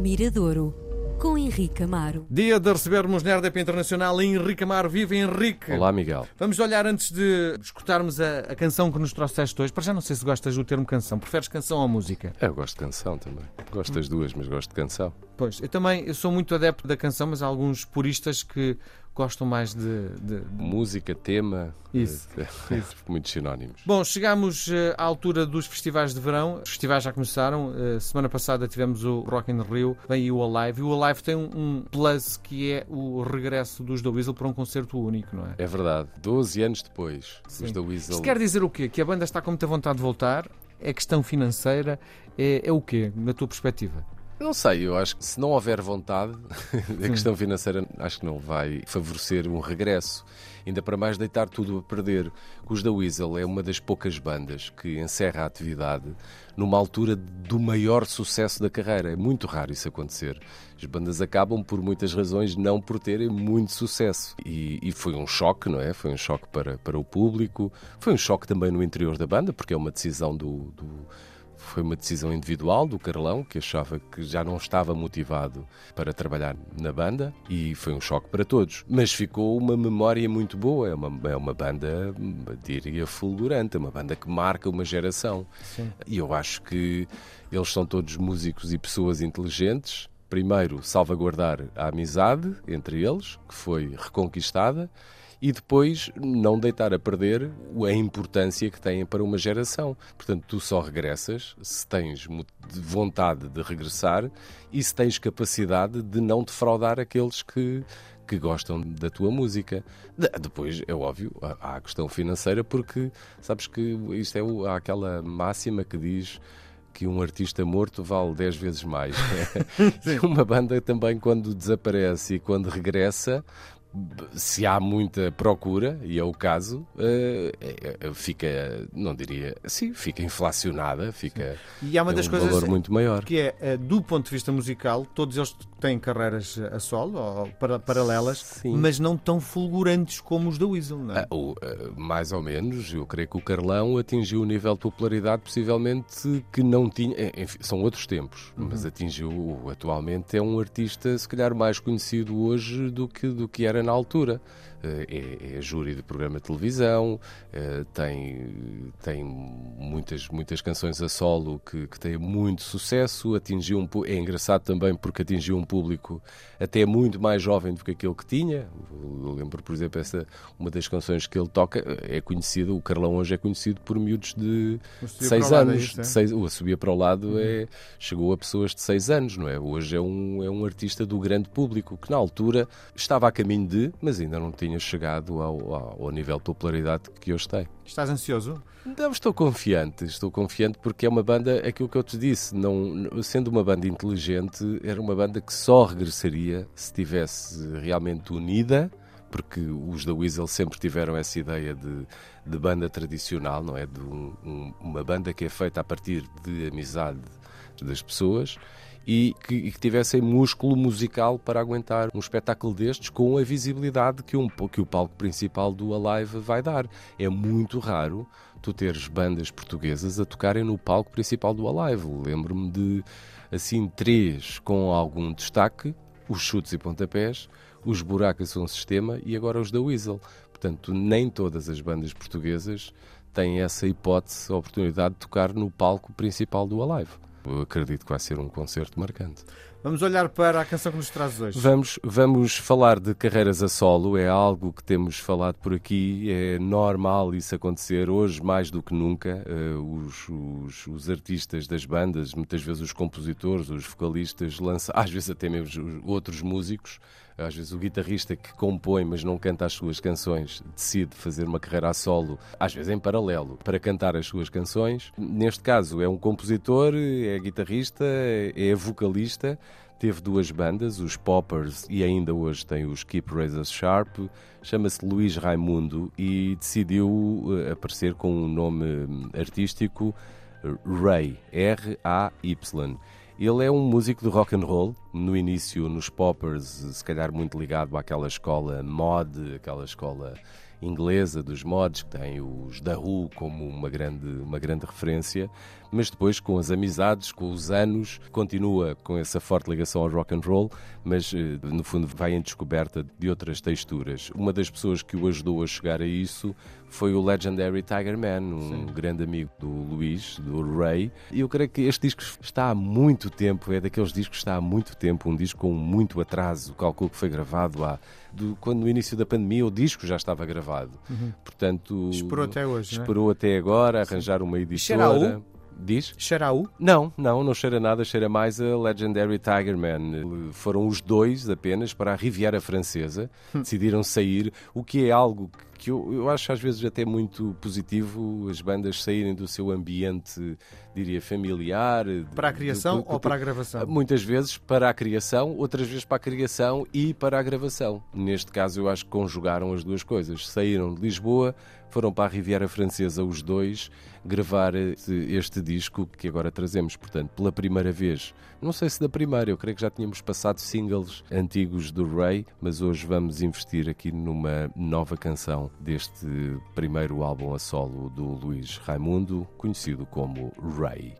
Miradouro, com Henrique Amaro. Dia de recebermos na RDP Internacional Henrique Amaro. Viva Henrique! Olá, Miguel. Vamos olhar antes de escutarmos a, a canção que nos trouxeste hoje. Para já não sei se gostas do termo canção. Preferes canção ou música? Eu gosto de canção também. Gosto das duas, mas gosto de canção. Pois, eu também eu sou muito adepto da canção, mas há alguns puristas que gostam mais de. de- de- Música, tema. Isso, eh, Muitos sinónimos. Bom, chegamos eh, à altura dos festivais de verão. Os festivais já começaram. Eh, semana passada tivemos o Rock in Rio, vem aí o Alive. E o Alive tem um, plus que é o regresso dos The Weasel para um concerto único, não é? É verdade. 12 anos depois, Sim. os da Weasel. Isto quer dizer o quê? Que a banda está com muita vontade de voltar? É questão financeira? É, é o quê, na tua perspectiva? Não sei, eu acho que se não houver vontade, a questão financeira acho que não vai favorecer um regresso. Ainda para mais deitar tudo a perder. Os da Weasel é uma das poucas bandas que encerra a atividade numa altura do maior sucesso da carreira. É muito raro isso acontecer. As bandas acabam por muitas razões não por terem muito sucesso. E, e foi um choque, não é? Foi um choque para, para o público. Foi um choque também no interior da banda, porque é uma decisão do- do foi uma decisão individual do Carlão, que achava que já não estava motivado para trabalhar na banda e foi um choque para todos. Mas ficou uma memória muito boa. É uma, é uma banda, diria, fulgurante, é uma banda que marca uma geração. Sim. E eu acho que eles são todos músicos e pessoas inteligentes. Primeiro, salvaguardar a amizade entre eles, que foi reconquistada, e depois não deitar a perder a importância que têm para uma geração. Portanto, tu só regressas se tens vontade de regressar e se tens capacidade de não defraudar aqueles que que gostam da tua música. De- Depois, é óbvio, há há a questão financeira, porque sabes que isto é o- há aquela máxima que diz que um artista morto vale 10 vezes mais. E uma banda também, quando desaparece e quando regressa, se há muita procura, e é o caso, eh, é- fica, não diria, sim, fica inflacionada, fica E há uma das um coisas valor muito maior. que é, eh, do ponto de vista musical, todos eles têm carreiras a solo ou para- paralelas, Sim. mas não tão fulgurantes como os da Weasel, não é? Ah, o, mais ou menos, eu creio que o Carlão atingiu um nível de popularidade possivelmente que não tinha. eh, Enfim, são outros tempos, mas atingiu. Atualmente é um artista, se calhar, mais conhecido hoje do que, do que era na altura. Eh, É, é júri de programa de televisão, eh, tem, tem muitas, muitas canções a solo que, que têm muito sucesso. Atingiu um, é engraçado também porque atingiu um público até muito mais jovem do que aquele que tinha. Eu lembro, por exemplo, essa, uma das canções que ele toca é conhecido, o Carlão hoje é conhecido por miúdos de O Subia 6 para o lado, é anos. isso, é? de seis, o Subia para o lado é, chegou a pessoas de 6 anos, não é? Hoje é um, é um artista do grande público que na altura estava a caminho de, mas ainda não tinha chegado ao, ao, ao nível de popularidade que hoje tem. Estás ansioso? Não, estou confiante, estou confiante porque é uma banda, aquilo que eu te disse, não, sendo uma banda inteligente, era uma banda que só regressaria se estivesse realmente unida, porque os da Weasel sempre tiveram essa ideia de, de banda tradicional, não é? De um- um- uma banda que é feita a partir de amizade das pessoas e que, e que tivessem músculo musical para aguentar um espetáculo destes com a visibilidade que, um, que o palco principal do Alive vai dar. É muito raro tu teres bandas portuguesas a tocarem no palco principal do Alive. Lembro-me de, assim, três com algum destaque, os chutes e pontapés, os buracos são sistema e agora os da Weasel. Portanto, nem todas as bandas portuguesas têm essa hipótese, a oportunidade de tocar no palco principal do Alive. Eu acredito que vai ser um concerto marcante. Vamos olhar para a canção que nos trazes hoje. Vamos, vamos falar de carreiras a solo, é algo que temos falado por aqui, é normal isso acontecer hoje mais do que nunca. Eh, os, os, os artistas das bandas, muitas vezes os compositores, os vocalistas, lançam, às vezes até mesmo os outros músicos, às vezes o guitarrista que compõe mas não canta as suas canções decide fazer uma carreira a solo, às vezes em paralelo, para cantar as suas canções. Neste caso é um compositor, é guitarrista, é vocalista. Teve duas bandas, os Poppers e ainda hoje tem os Keep Razors Sharp. Chama-se Luís Raimundo e decidiu eh, aparecer com um nome hum, artístico Ray, R-A-Y. Ele é um músico de rock and roll, no início nos Poppers, se calhar muito ligado àquela escola mod, aquela escola inglesa dos mods, que tem os The Who como uma grande, uma grande referência, mas depois com as amizades, com os anos, continua com essa forte ligação ao rock and roll, mas eh, no fundo vai em descoberta de outras texturas. Uma das pessoas que o ajudou a chegar a isso foi o Legendary Tiger Man, um Sim. grande amigo do Luís, do Ray. E eu creio que este disco está há muito tempo, é daqueles discos que está há muito tempo, um disco com muito atraso. Calculo que foi gravado há. Do, quando no início da pandemia o disco já estava gravado. Uhum. Portanto. Esperou até hoje. É? Esperou é? até agora arranjar uma editora. Diz? Cheira U? Não, não, não cheira nada, cheira mais a Legendary Tiger Man. Foram os dois apenas para a Riviera Francesa, hum. decidiram sair, o que é algo que eu, eu acho às vezes até muito positivo as bandas saírem do seu ambiente, diria, familiar. Para a criação ou para a gravação? Muitas vezes para a criação, outras vezes para a criação e para a gravação. Neste caso, eu acho que conjugaram as duas coisas. Saíram de Lisboa, foram para a Riviera Francesa os dois gravar este, este, disco que agora trazemos, portanto, pela primeira vez. Não sei se da primeira, eu creio que já tínhamos passado singles antigos do Ray, mas hoje vamos investir aqui numa nova canção deste primeiro álbum a solo do Luís Raimundo, conhecido como Ray.